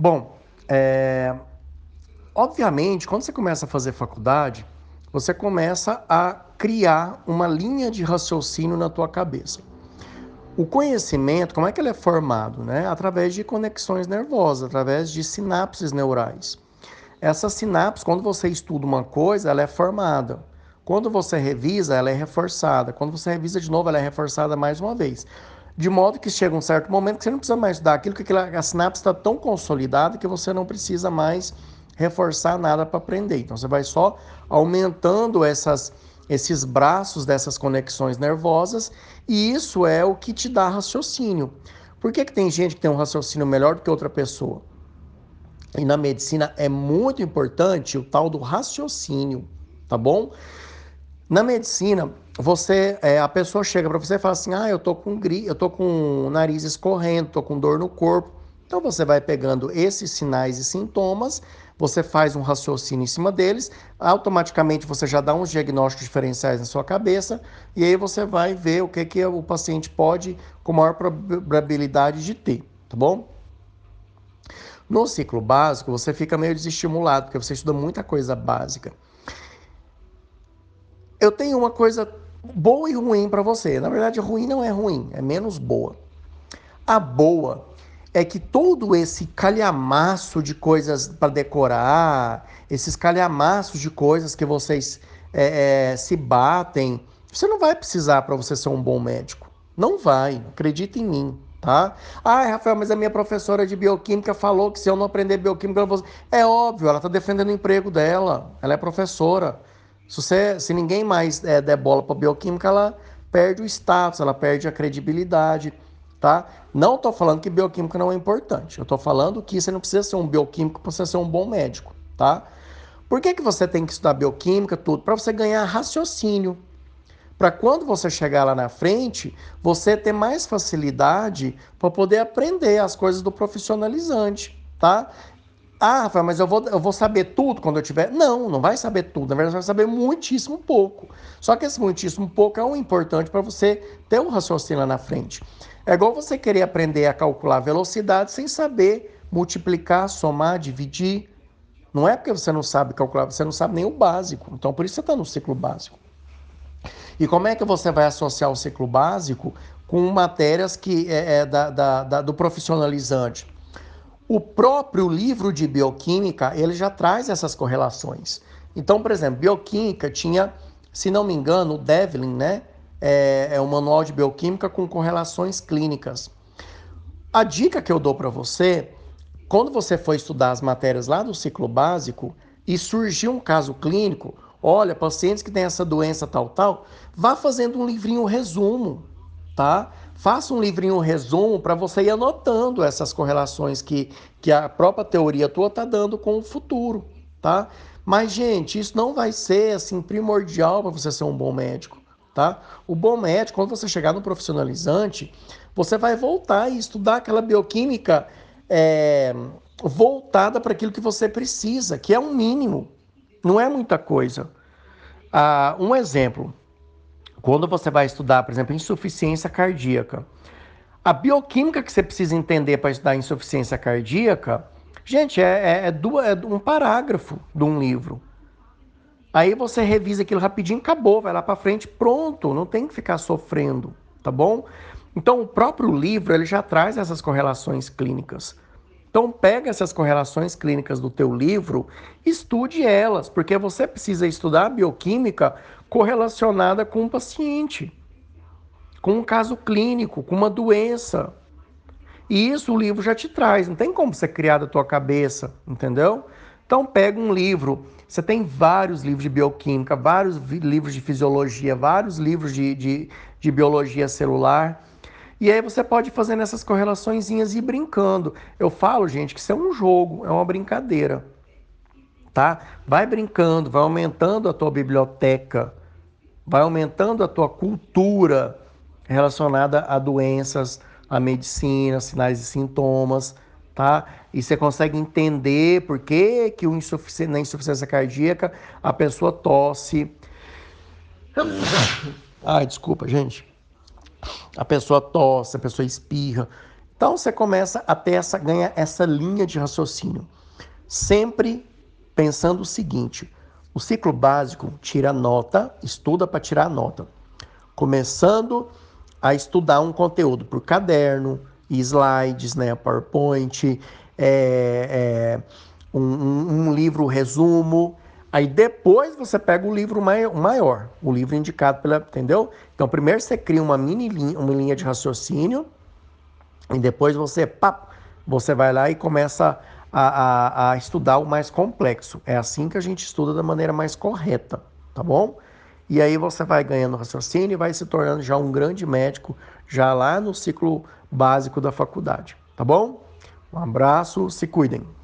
Bom, é... obviamente, quando você começa a fazer faculdade, você começa a criar uma linha de raciocínio na tua cabeça. O conhecimento, como é que ele é formado? Né? Através de conexões nervosas, através de sinapses neurais. Essa sinapse, quando você estuda uma coisa, ela é formada. Quando você revisa, ela é reforçada. Quando você revisa de novo, ela é reforçada mais uma vez. De modo que chega um certo momento que você não precisa mais estudar aquilo, que a sinapse está tão consolidada que você não precisa mais reforçar nada para aprender. Então você vai só aumentando essas, esses braços dessas conexões nervosas e isso é o que te dá raciocínio. Por que, que tem gente que tem um raciocínio melhor do que outra pessoa? E na medicina é muito importante o tal do raciocínio, tá bom? Na medicina, você, é, a pessoa chega para você e fala assim: "Ah, eu tô com gri, eu tô com nariz escorrendo, tô com dor no corpo". Então você vai pegando esses sinais e sintomas, você faz um raciocínio em cima deles, automaticamente você já dá uns diagnósticos diferenciais na sua cabeça e aí você vai ver o que que o paciente pode com maior probabilidade de ter, tá bom? No ciclo básico, você fica meio desestimulado, porque você estuda muita coisa básica. Eu tenho uma coisa boa e ruim para você. Na verdade, ruim não é ruim, é menos boa. A boa é que todo esse calhamaço de coisas para decorar, esses calhamaços de coisas que vocês é, é, se batem, você não vai precisar para você ser um bom médico. Não vai, acredita em mim, tá? Ah, Rafael, mas a minha professora de bioquímica falou que se eu não aprender bioquímica, eu vou... É óbvio, ela está defendendo o emprego dela, ela é professora. Se, você, se ninguém mais é, der bola para bioquímica, ela perde o status, ela perde a credibilidade, tá? Não estou falando que bioquímica não é importante. Eu estou falando que você não precisa ser um bioquímico para você ser um bom médico, tá? Por que, que você tem que estudar bioquímica, tudo? Para você ganhar raciocínio. Para quando você chegar lá na frente, você ter mais facilidade para poder aprender as coisas do profissionalizante, tá? Ah, Rafael, mas eu vou, eu vou saber tudo quando eu tiver. Não, não vai saber tudo. Na verdade, você vai saber muitíssimo pouco. Só que esse muitíssimo pouco é o importante para você ter um raciocínio lá na frente. É igual você querer aprender a calcular velocidade sem saber multiplicar, somar, dividir. Não é porque você não sabe calcular, você não sabe nem o básico. Então, por isso você está no ciclo básico. E como é que você vai associar o ciclo básico com matérias que é, é da, da, da, do profissionalizante? O próprio livro de bioquímica, ele já traz essas correlações. Então, por exemplo, bioquímica tinha, se não me engano, o Devlin, né? É, é um manual de bioquímica com correlações clínicas. A dica que eu dou para você, quando você for estudar as matérias lá do ciclo básico e surgir um caso clínico, olha, pacientes que têm essa doença tal, tal, vá fazendo um livrinho resumo, tá? Faça um livrinho resumo para você ir anotando essas correlações que, que a própria teoria tua está dando com o futuro, tá? Mas, gente, isso não vai ser assim primordial para você ser um bom médico, tá? O bom médico, quando você chegar no profissionalizante, você vai voltar e estudar aquela bioquímica é, voltada para aquilo que você precisa, que é um mínimo, não é muita coisa. Ah, um exemplo, quando você vai estudar, por exemplo, insuficiência cardíaca, a bioquímica que você precisa entender para estudar insuficiência cardíaca, gente, é, é, é, é um parágrafo de um livro. Aí você revisa aquilo rapidinho, acabou, vai lá para frente, pronto, não tem que ficar sofrendo, tá bom? Então o próprio livro ele já traz essas correlações clínicas. Então pega essas correlações clínicas do teu livro, estude elas, porque você precisa estudar bioquímica correlacionada com um paciente, com um caso clínico, com uma doença. E isso o livro já te traz, não tem como você criar da tua cabeça, entendeu? Então pega um livro, você tem vários livros de bioquímica, vários livros de fisiologia, vários livros de, de, de biologia celular. E aí você pode fazer nessas correlações e ir brincando. Eu falo, gente, que isso é um jogo, é uma brincadeira. Tá? Vai brincando, vai aumentando a tua biblioteca vai aumentando a tua cultura relacionada a doenças, a medicina, sinais e sintomas, tá? E você consegue entender por que, que o insufici na insuficiência cardíaca a pessoa tosse. Ai, desculpa, gente. A pessoa tosse, a pessoa espirra. Então você começa a ter essa, ganha essa linha de raciocínio. Sempre pensando o seguinte: o ciclo básico tira nota, estuda para tirar nota. Começando a estudar um conteúdo por caderno, slides, né, PowerPoint, é, é, um, um, livro resumo. Aí depois você pega o livro maior, o livro indicado pela, entendeu? Então primeiro você cria uma mini linha, uma linha de raciocínio e depois você, pá, você vai lá e começa a, a, a estudar o mais complexo. É assim que a gente estuda da maneira mais correta, tá bom? E aí você vai ganhando raciocínio e vai se tornando já um grande médico, já lá no ciclo básico da faculdade, tá bom? Um abraço, se cuidem.